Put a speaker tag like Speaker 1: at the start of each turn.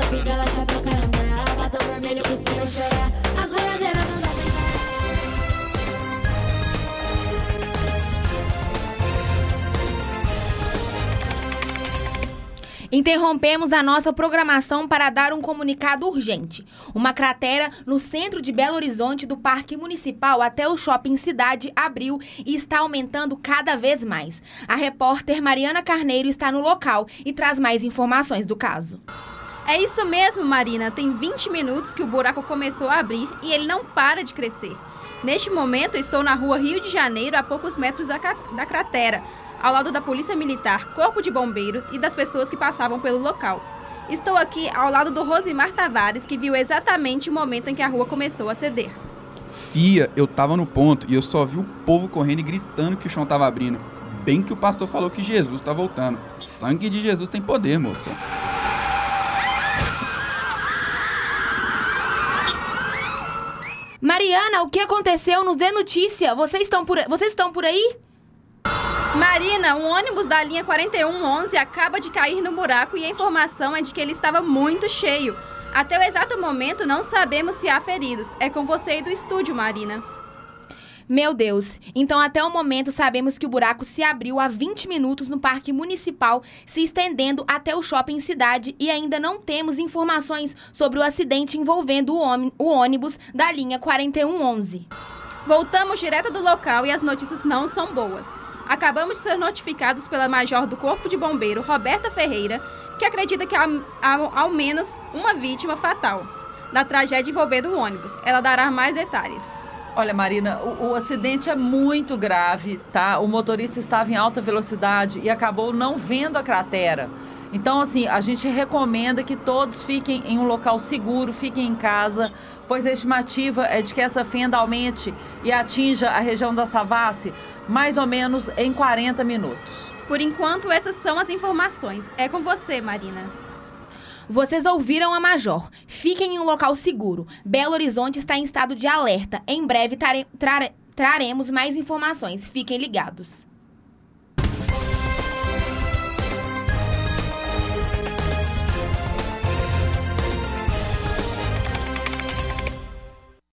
Speaker 1: Bota pra caramba. Batom vermelho pros chorar. As boiadeiras não pra
Speaker 2: Interrompemos a nossa programação para dar um comunicado urgente. Uma cratera no centro de Belo Horizonte, do Parque Municipal até o Shopping Cidade, abriu e está aumentando cada vez mais. A repórter Mariana Carneiro está no local e traz mais informações do caso.
Speaker 3: É isso mesmo, Marina. Tem 20 minutos que o buraco começou a abrir e ele não para de crescer. Neste momento, estou na rua Rio de Janeiro, a poucos metros da, da cratera, ao lado da Polícia Militar, Corpo de Bombeiros e das pessoas que passavam pelo local. Estou aqui ao lado do Rosimar Tavares, que viu exatamente o momento em que a rua começou a ceder.
Speaker 4: Fia, eu tava no ponto e eu só vi o povo correndo e gritando que o chão tava abrindo. Bem que o pastor falou que Jesus tá voltando. Sangue de Jesus tem poder, moça.
Speaker 2: Mariana, o que aconteceu? Nos dê notícia. Vocês estão por, vocês estão por aí?
Speaker 3: Marina, um ônibus da linha 4111 acaba de cair no buraco e a informação é de que ele estava muito cheio. Até o exato momento não sabemos se há feridos. É com você e do estúdio, Marina.
Speaker 2: Meu Deus! Então, até o momento, sabemos que o buraco se abriu há 20 minutos no Parque Municipal, se estendendo até o shopping cidade e ainda não temos informações sobre o acidente envolvendo o ônibus da linha 4111.
Speaker 3: Voltamos direto do local e as notícias não são boas. Acabamos de ser notificados pela Major do Corpo de Bombeiro, Roberta Ferreira, que acredita que há, há ao menos uma vítima fatal da tragédia envolvendo o ônibus. Ela dará mais detalhes.
Speaker 5: Olha, Marina, o, o, acidente é muito grave, tá? O motorista estava em alta velocidade e acabou não vendo a cratera. Então, assim, a gente recomenda que todos fiquem em um local seguro, fiquem em casa, pois a estimativa é de que essa fenda aumente e atinja a região da Savassi mais ou menos em 40 minutos.
Speaker 3: Por enquanto, essas são as informações. É com você, Marina.
Speaker 2: Vocês ouviram a Major. Fiquem em um local seguro. Belo Horizonte está em estado de alerta. Em breve trare traremos mais informações. Fiquem ligados.